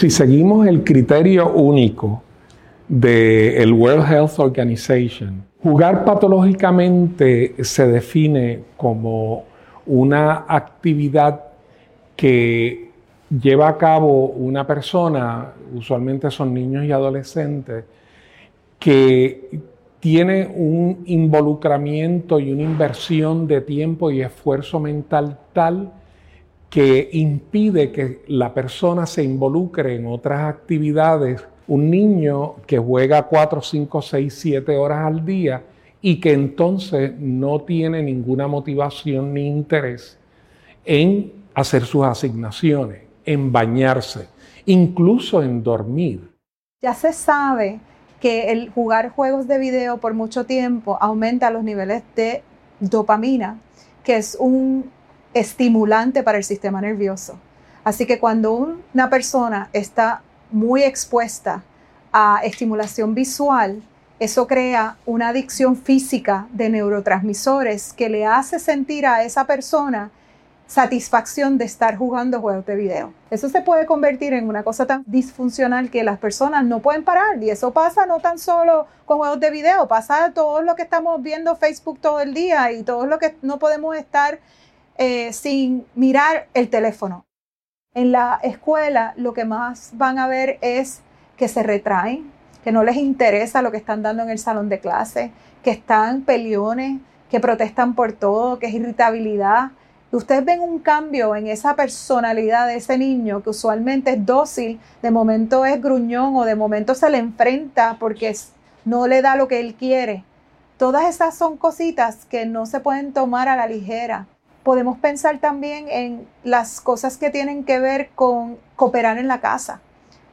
Si seguimos el criterio único del World Health Organization, jugar patológicamente se define como una actividad que lleva a cabo una persona, usualmente son niños y adolescentes, que tiene un involucramiento y una inversión de tiempo y esfuerzo mental tal que impide que la persona se involucre en otras actividades. Un niño que juega 4, 5, 6, 7 horas al día y que entonces no tiene ninguna motivación ni interés en hacer sus asignaciones, en bañarse, incluso en dormir. Ya se sabe que el jugar juegos de video por mucho tiempo aumenta los niveles de dopamina, que es un estimulante para el sistema nervioso. Así que cuando una persona está muy expuesta a estimulación visual, eso crea una adicción física de neurotransmisores que le hace sentir a esa persona satisfacción de estar jugando juegos de video. Eso se puede convertir en una cosa tan disfuncional que las personas no pueden parar. Y eso pasa no tan solo con juegos de video, pasa todo lo que estamos viendo Facebook todo el día y todo lo que no podemos estar eh, sin mirar el teléfono. En la escuela lo que más van a ver es que se retraen, que no les interesa lo que están dando en el salón de clase, que están peleones, que protestan por todo, que es irritabilidad, ustedes ven un cambio en esa personalidad de ese niño que usualmente es dócil, de momento es gruñón o de momento se le enfrenta porque no le da lo que él quiere. Todas esas son cositas que no se pueden tomar a la ligera. Podemos pensar también en las cosas que tienen que ver con cooperar en la casa.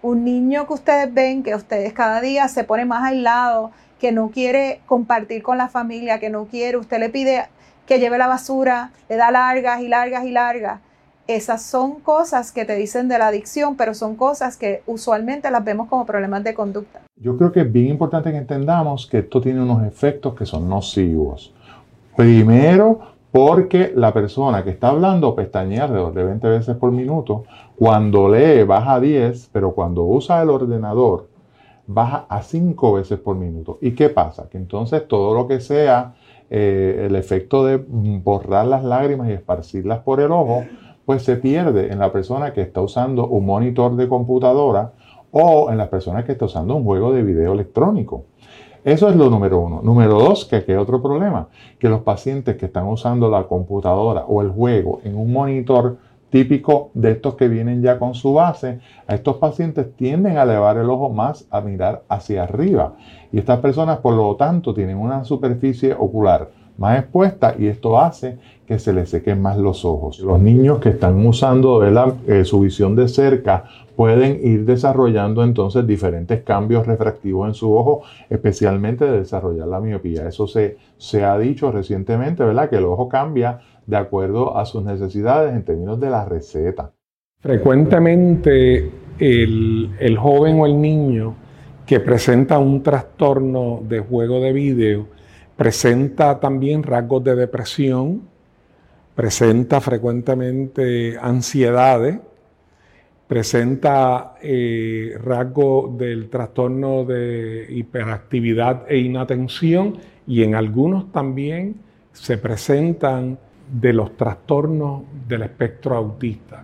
Un niño que ustedes ven que ustedes cada día se pone más aislado, que no quiere compartir con la familia, que no quiere, usted le pide que lleve la basura, le da largas y largas y largas. Esas son cosas que te dicen de la adicción, pero son cosas que usualmente las vemos como problemas de conducta. Yo creo que es bien importante que entendamos que esto tiene unos efectos que son nocivos. Primero, porque la persona que está hablando pestañea alrededor de 20 veces por minuto. Cuando lee baja a 10, pero cuando usa el ordenador baja a 5 veces por minuto. ¿Y qué pasa? Que entonces todo lo que sea eh, el efecto de borrar las lágrimas y esparcirlas por el ojo, pues se pierde en la persona que está usando un monitor de computadora o en la persona que está usando un juego de video electrónico. Eso es lo número uno. Número dos, que aquí hay otro problema, que los pacientes que están usando la computadora o el juego en un monitor típico de estos que vienen ya con su base, a estos pacientes tienden a elevar el ojo más a mirar hacia arriba. Y estas personas, por lo tanto, tienen una superficie ocular más expuesta y esto hace que se les sequen más los ojos. Los niños que están usando eh, su visión de cerca pueden ir desarrollando entonces diferentes cambios refractivos en su ojo, especialmente de desarrollar la miopía. Eso se, se ha dicho recientemente, ¿verdad? Que el ojo cambia de acuerdo a sus necesidades en términos de la receta. Frecuentemente el, joven o el niño que presenta un trastorno de juego de vídeo presenta también rasgos de depresión, presenta frecuentemente ansiedades, presenta eh, rasgos del trastorno de hiperactividad e inatención y en algunos también se presentan de los trastornos del espectro autista.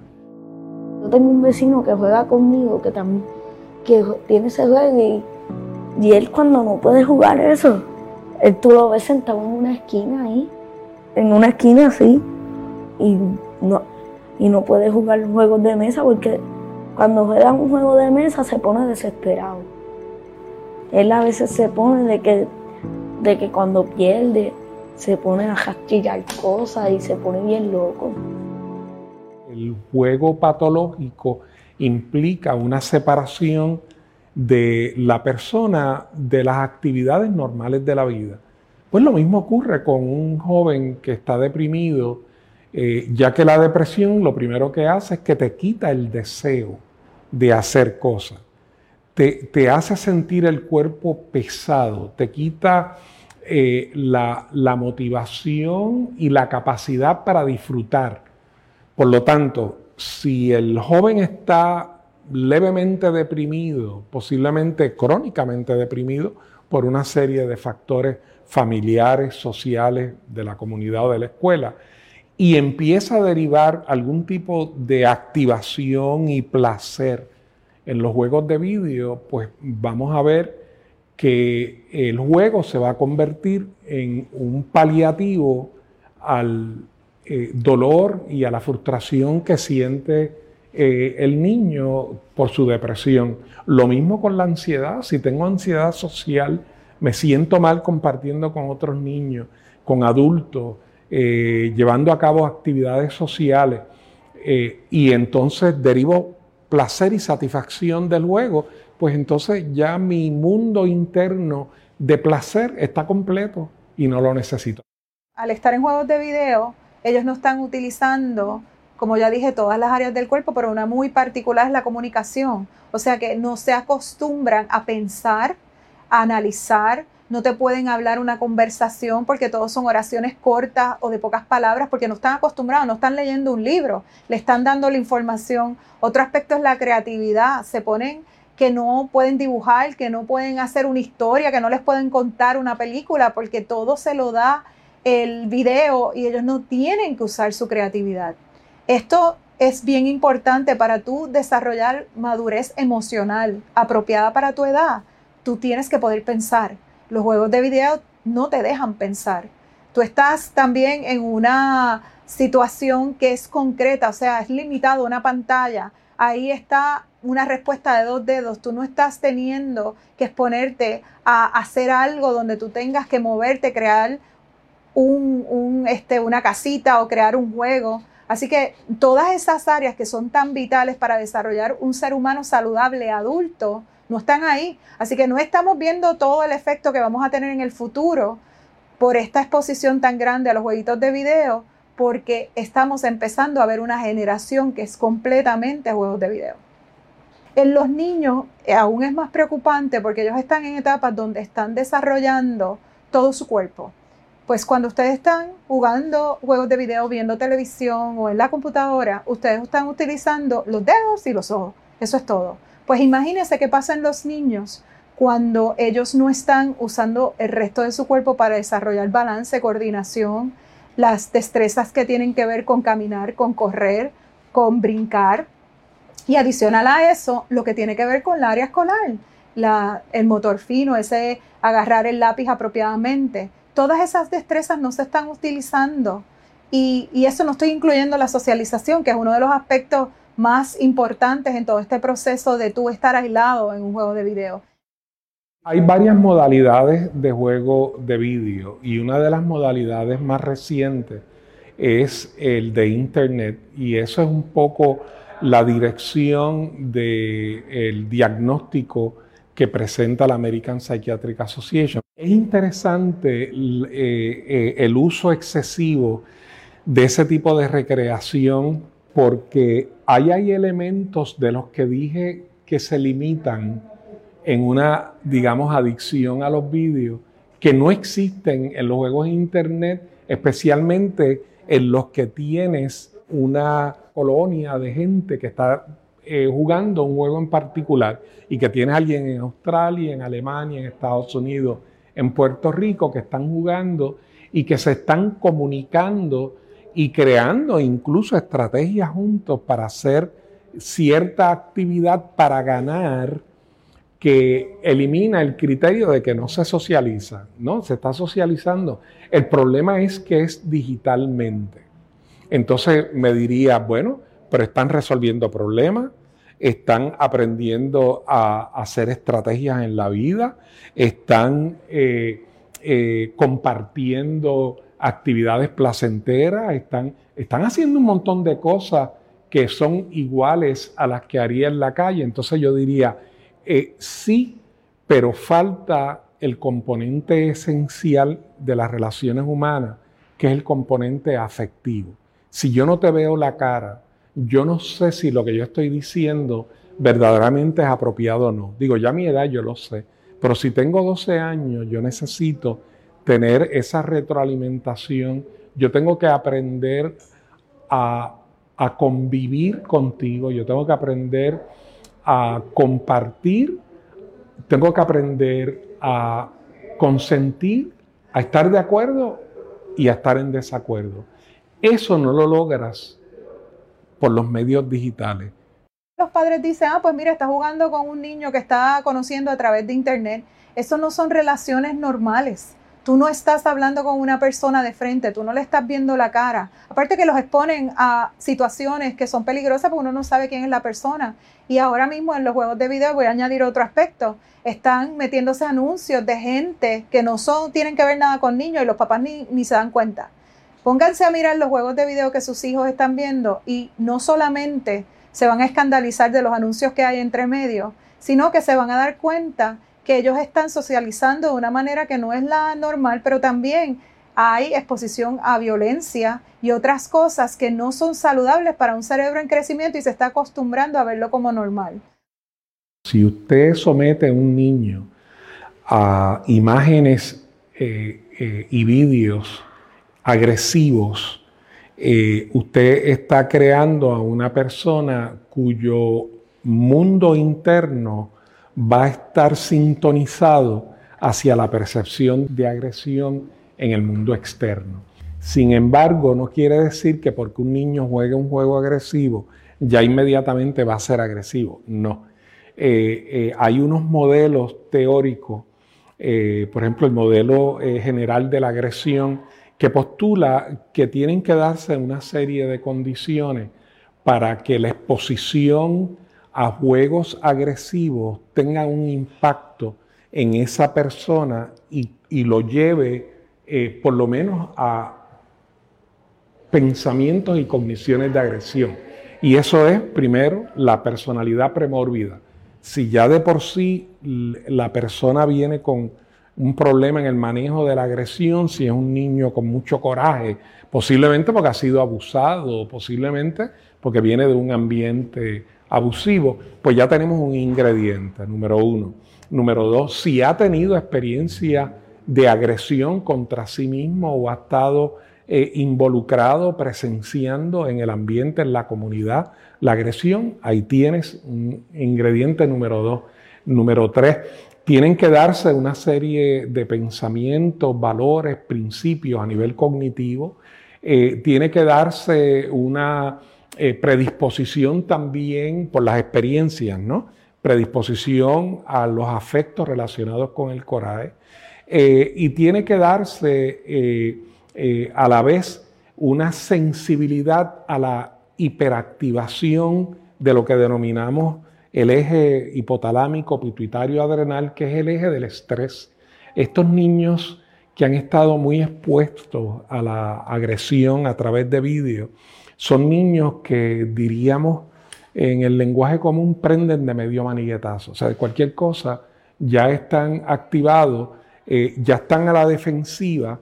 Yo tengo un vecino que juega conmigo, que también que tiene ese juego y, y él cuando no puede jugar eso, él tú lo ves sentado en una esquina ahí, en una esquina así, y no, y no puede jugar juegos de mesa porque cuando juega un juego de mesa se pone desesperado. Él a veces se pone de que, de que cuando pierde se pone a castillar cosas y se pone bien loco. El juego patológico implica una separación de la persona de las actividades normales de la vida. Pues lo mismo ocurre con un joven que está deprimido, eh, ya que la depresión lo primero que hace es que te quita el deseo de hacer cosas, te, te hace sentir el cuerpo pesado, te quita eh, la, motivación y la capacidad para disfrutar. Por lo tanto, si el joven está levemente deprimido, posiblemente crónicamente deprimido por una serie de factores familiares, sociales, de la comunidad o de la escuela, y empieza a derivar algún tipo de activación y placer en los juegos de vídeo, pues vamos a ver que el juego se va a convertir en un paliativo al eh, dolor y a la frustración que siente eh, el niño por su depresión. Lo mismo con la ansiedad. Si tengo ansiedad social, me siento mal compartiendo con otros niños, con adultos, eh, llevando a cabo actividades sociales. y entonces derivo placer y satisfacción del juego, pues entonces ya mi mundo interno de placer está completo y no lo necesito. Al estar en juegos de video, ellos no están utilizando, como ya dije, todas las áreas del cuerpo, pero una muy particular es la comunicación. O sea que no se acostumbran a pensar, a analizar, no te pueden hablar una conversación porque todos son oraciones cortas o de pocas palabras porque no están acostumbrados, no están leyendo un libro, le están dando la información. Otro aspecto es la creatividad, se ponen que no pueden dibujar, que no pueden hacer una historia, que no les pueden contar una película porque todo se lo da el video y ellos no tienen que usar su creatividad. Esto es bien importante para tú desarrollar madurez emocional apropiada para tu edad. Tú tienes que poder pensar los juegos de video no te dejan pensar. Tú estás también en una situación que es concreta, o sea, es limitado una pantalla. Ahí está una respuesta de dos dedos. Tú no estás teniendo que exponerte a hacer algo donde tú tengas que moverte, crear un, este, una casita o crear un juego. Así que todas esas áreas que son tan vitales para desarrollar un ser humano saludable adulto, no están ahí. Así que no estamos viendo todo el efecto que vamos a tener en el futuro por esta exposición tan grande a los jueguitos de video, porque estamos empezando a ver una generación que es completamente juegos de video. En los niños eh, aún es más preocupante porque ellos están en etapas donde están desarrollando todo su cuerpo. Pues cuando ustedes están jugando juegos de video, viendo televisión o en la computadora, ustedes están utilizando los dedos y los ojos. Eso es todo. Pues imagínense qué pasa en los niños cuando ellos no están usando el resto de su cuerpo para desarrollar balance, coordinación, las destrezas que tienen que ver con caminar, con correr, con brincar. Y adicional a eso, lo que tiene que ver con la área escolar, el motor fino, ese agarrar el lápiz apropiadamente. Todas esas destrezas no se están utilizando. Y, y eso no estoy incluyendo la socialización, que es uno de los aspectos más importantes en todo este proceso de tú estar aislado en un juego de video? Hay varias modalidades de juego de vídeo y una de las modalidades más recientes es el de Internet y eso es un poco la dirección del diagnóstico que presenta la American Psychiatric Association. Es interesante eh, eh, el uso excesivo de ese tipo de recreación porque hay elementos de los que dije que se limitan en una, digamos, adicción a los vídeos que no existen en los juegos de Internet, especialmente en los que tienes una colonia de gente que está eh, jugando un juego en particular y que tienes alguien en Australia, en Alemania, en Estados Unidos, en Puerto Rico que están jugando y que se están comunicando y creando incluso estrategias juntos para hacer cierta actividad para ganar que elimina el criterio de que no se socializa, ¿no? Se está socializando. El problema es que es digitalmente. Entonces me diría, bueno, pero están resolviendo problemas, están aprendiendo a, hacer estrategias en la vida, están eh, eh, compartiendo actividades placenteras, están, están haciendo un montón de cosas que son iguales a las que haría en la calle. Entonces yo diría, eh, sí, pero falta el componente esencial de las relaciones humanas, que es el componente afectivo. Si yo no te veo la cara, yo no sé si lo que yo estoy diciendo verdaderamente es apropiado o no. Digo, ya mi edad yo lo sé, pero si tengo 12 años, yo necesito tener esa retroalimentación. Yo tengo que aprender a, convivir contigo, yo tengo que aprender a compartir, tengo que aprender a consentir, a estar de acuerdo y a estar en desacuerdo. Eso no lo logras por los medios digitales. Los padres dicen, ah, pues mira, está jugando con un niño que está conociendo a través de internet. Eso no son relaciones normales. Tú no estás hablando con una persona de frente, tú no le estás viendo la cara. Aparte que los exponen a situaciones que son peligrosas porque uno no sabe quién es la persona. Y ahora mismo en los juegos de video voy a añadir otro aspecto. Están metiéndose anuncios de gente que no son, tienen que ver nada con niños y los papás ni, ni se dan cuenta. Pónganse a mirar los juegos de video que sus hijos están viendo y no solamente se van a escandalizar de los anuncios que hay entre medio, sino que se van a dar cuenta que ellos están socializando de una manera que no es la normal, pero también hay exposición a violencia y otras cosas que no son saludables para un cerebro en crecimiento y se está acostumbrando a verlo como normal. Si usted somete a un niño a imágenes eh, eh, y vídeos agresivos, eh, usted está creando a una persona cuyo mundo interno va a estar sintonizado hacia la percepción de agresión en el mundo externo. Sin embargo, no quiere decir que porque un niño juegue un juego agresivo, ya inmediatamente va a ser agresivo. No. Eh, eh, hay unos modelos teóricos, eh, por ejemplo, el modelo general de la agresión, que postula que tienen que darse una serie de condiciones para que la exposición a juegos agresivos tenga un impacto en esa persona y, lo lleve eh, por lo menos a pensamientos y cogniciones de agresión. Y eso es, primero, la personalidad premórbida. Si ya de por sí la persona viene con un problema en el manejo de la agresión, si es un niño con mucho coraje, posiblemente porque ha sido abusado, posiblemente porque viene de un ambiente abusivo, pues ya tenemos un ingrediente, número uno. Número dos, si ha tenido experiencia de agresión contra sí mismo o ha estado eh, involucrado, presenciando en el ambiente, en la comunidad, la agresión, ahí tienes un ingrediente número dos. Número tres, tienen que darse una serie de pensamientos, valores, principios a nivel cognitivo. Eh, tiene que darse una eh, predisposición también por las experiencias, ¿no? Predisposición a los afectos relacionados con el coraje. Eh, y tiene que darse eh, a la vez una sensibilidad a la hiperactivación de lo que denominamos el eje hipotalámico pituitario adrenal, que es el eje del estrés. Estos niños que han estado muy expuestos a la agresión a través de vídeo, son niños que diríamos en el lenguaje común prenden de medio maniguetazo. O sea, de cualquier cosa ya están activados, eh, ya están a la defensiva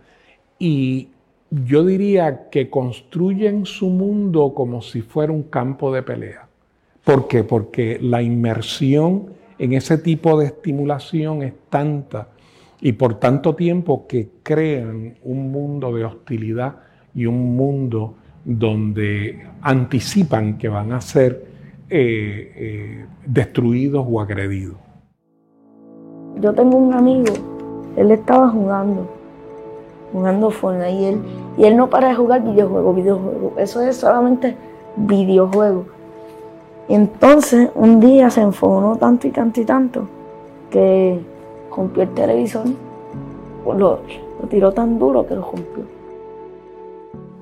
y yo diría que construyen su mundo como si fuera un campo de pelea. ¿Por qué? Porque la inmersión en ese tipo de estimulación es tanta y por tanto tiempo que crean un mundo de hostilidad y un mundo donde anticipan que van a ser eh, eh, destruidos o agredidos. Yo tengo un amigo, él estaba jugando, jugando Fortnite y él, y él no para de jugar videojuegos, videojuegos. Eso es solamente videojuegos. Entonces un día se enfocó tanto y tanto y tanto que rompió el televisor, lo tiró tan duro que lo rompió.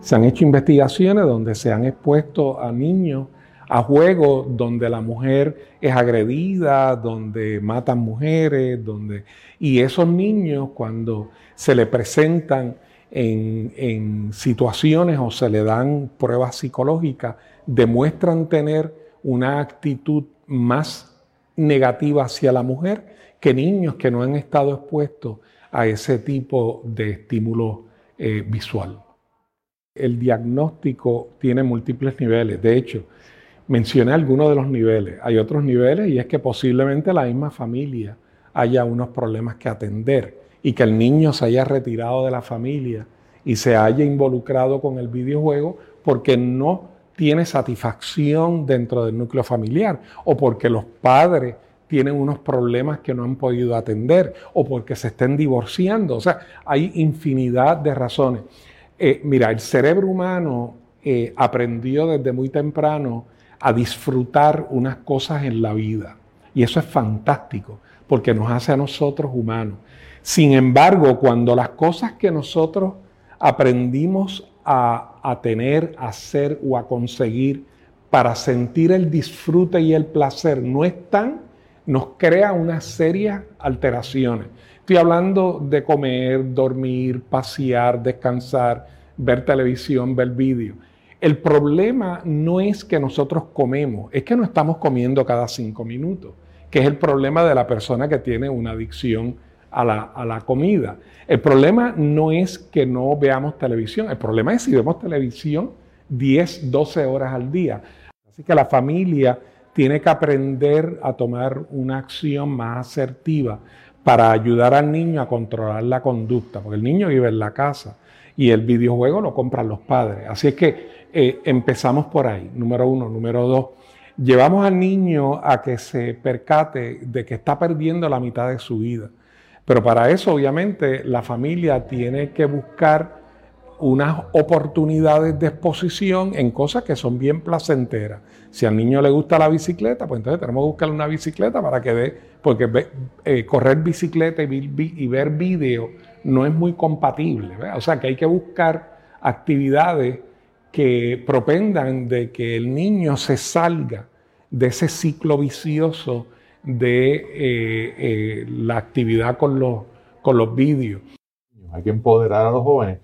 Se han hecho investigaciones donde se han expuesto a niños a juegos donde la mujer es agredida, donde matan mujeres, donde... Y esos niños cuando se le presentan en, situaciones o se le dan pruebas psicológicas, demuestran tener una actitud más negativa hacia la mujer que niños que no han estado expuestos a ese tipo de estímulo eh, visual el diagnóstico tiene múltiples niveles. De hecho, mencioné algunos de los niveles. Hay otros niveles y es que posiblemente la misma familia haya unos problemas que atender y que el niño se haya retirado de la familia y se haya involucrado con el videojuego porque no tiene satisfacción dentro del núcleo familiar o porque los padres tienen unos problemas que no han podido atender o porque se estén divorciando. O sea, hay infinidad de razones. Eh, mira, el cerebro humano eh, aprendió desde muy temprano a disfrutar unas cosas en la vida. Y eso es fantástico, porque nos hace a nosotros humanos. Sin embargo, cuando las cosas que nosotros aprendimos a, tener, a hacer o a conseguir para sentir el disfrute y el placer no están, nos crea unas serias alteraciones. Estoy hablando de comer, dormir, pasear, descansar, ver televisión, ver vídeo. El problema no es que nosotros comemos, es que no estamos comiendo cada cinco minutos, que es el problema de la persona que tiene una adicción a la, comida. El problema no es que no veamos televisión, el problema es si vemos televisión 10, 12 horas al día. Así que la familia tiene que aprender a tomar una acción más asertiva para ayudar al niño a controlar la conducta, porque el niño vive en la casa y el videojuego lo compran los padres. Así es que eh, empezamos por ahí, número uno. Número dos, llevamos al niño a que se percate de que está perdiendo la mitad de su vida. Pero para eso, obviamente, la familia tiene que buscar unas oportunidades de exposición en cosas que son bien placenteras. Si al niño le gusta la bicicleta, pues entonces tenemos que buscarle una bicicleta para que dé, porque eh, correr bicicleta y, ver vídeo no es muy compatible. O sea que hay que buscar actividades que propendan de que el niño se salga de ese ciclo vicioso de eh, eh, la actividad con los, con los vídeos. Hay que empoderar a los jóvenes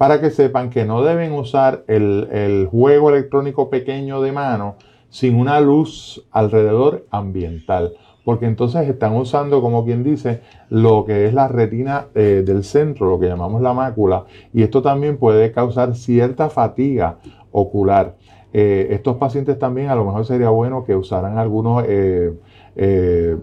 para que sepan que no deben usar el, juego electrónico pequeño de mano sin una luz alrededor ambiental porque entonces están usando, como quien dice, lo que es la retina eh, del centro, lo que llamamos la mácula, y esto también puede causar cierta fatiga ocular. estos pacientes también a lo mejor sería bueno que usaran algunos eh,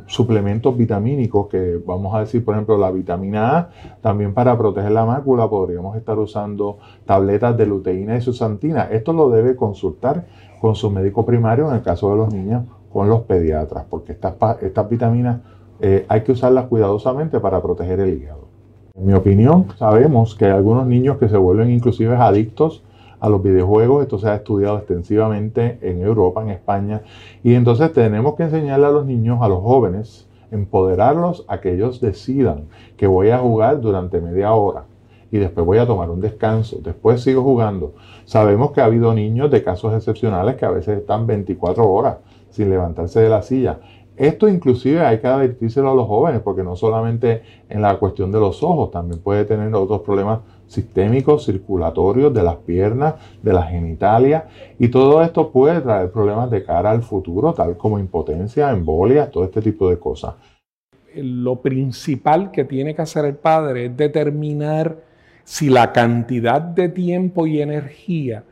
suplementos vitamínicos, que vamos a decir, por ejemplo, la vitamina A, también para proteger la mácula podríamos estar usando tabletas de luteína y susantina. Esto lo debe consultar con su médico primario en el caso de los niños con los pediatras, porque estas, estas vitaminas eh, hay que usarlas cuidadosamente para proteger el hígado. En mi opinión, sabemos que hay algunos niños que se vuelven inclusive adictos a los videojuegos. Esto se ha estudiado extensivamente en Europa, en España. Y entonces tenemos que enseñarle a los niños, a los jóvenes, empoderarlos a que ellos decidan que voy a jugar durante media hora y después voy a tomar un descanso, después sigo jugando. Sabemos que ha habido niños de casos excepcionales que a veces están 24 horas sin levantarse de la silla. Esto inclusive hay que advertírselo a los jóvenes porque no solamente en la cuestión de los ojos, también puede tener otros problemas sistémicos, circulatorios, de las piernas, de la genitalia, y todo esto puede traer problemas de cara al futuro, tal como impotencia, embolia, todo este tipo de cosas. Lo principal que tiene que hacer el padre es determinar si la cantidad de tiempo y energía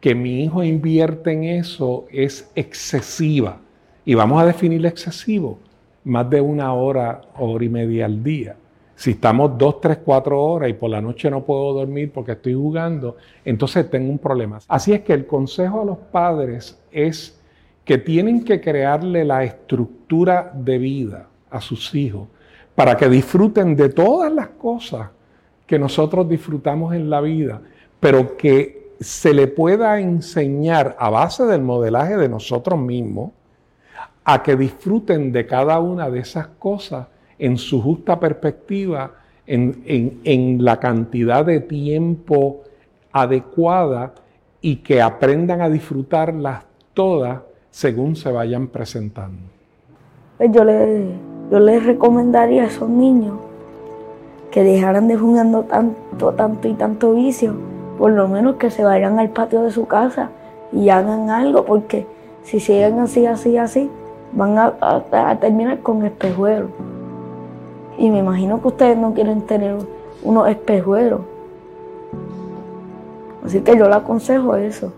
que mi hijo invierte en eso es excesiva. Y vamos a definir excesivo, más de una hora, hora y media al día. Si estamos dos, tres, cuatro horas y por la noche no puedo dormir porque estoy jugando, entonces tengo un problema. Así es que el consejo a los padres es que tienen que crearle la estructura de vida a sus hijos para que disfruten de todas las cosas que nosotros disfrutamos en la vida, pero que se le pueda enseñar a base del modelaje de nosotros mismos a que disfruten de cada una de esas cosas en su justa perspectiva, en, la cantidad de tiempo adecuada y que aprendan a disfrutarlas todas según se vayan presentando. Pues yo les yo recomendaría a esos niños que dejaran de jugando tanto, tanto y tanto vicio, por lo menos que se vayan al patio de su casa y hagan algo, porque si siguen así, así, así, van a, terminar con espejuelos. Y me imagino que ustedes no quieren tener unos espejuelos. Así que yo le aconsejo eso.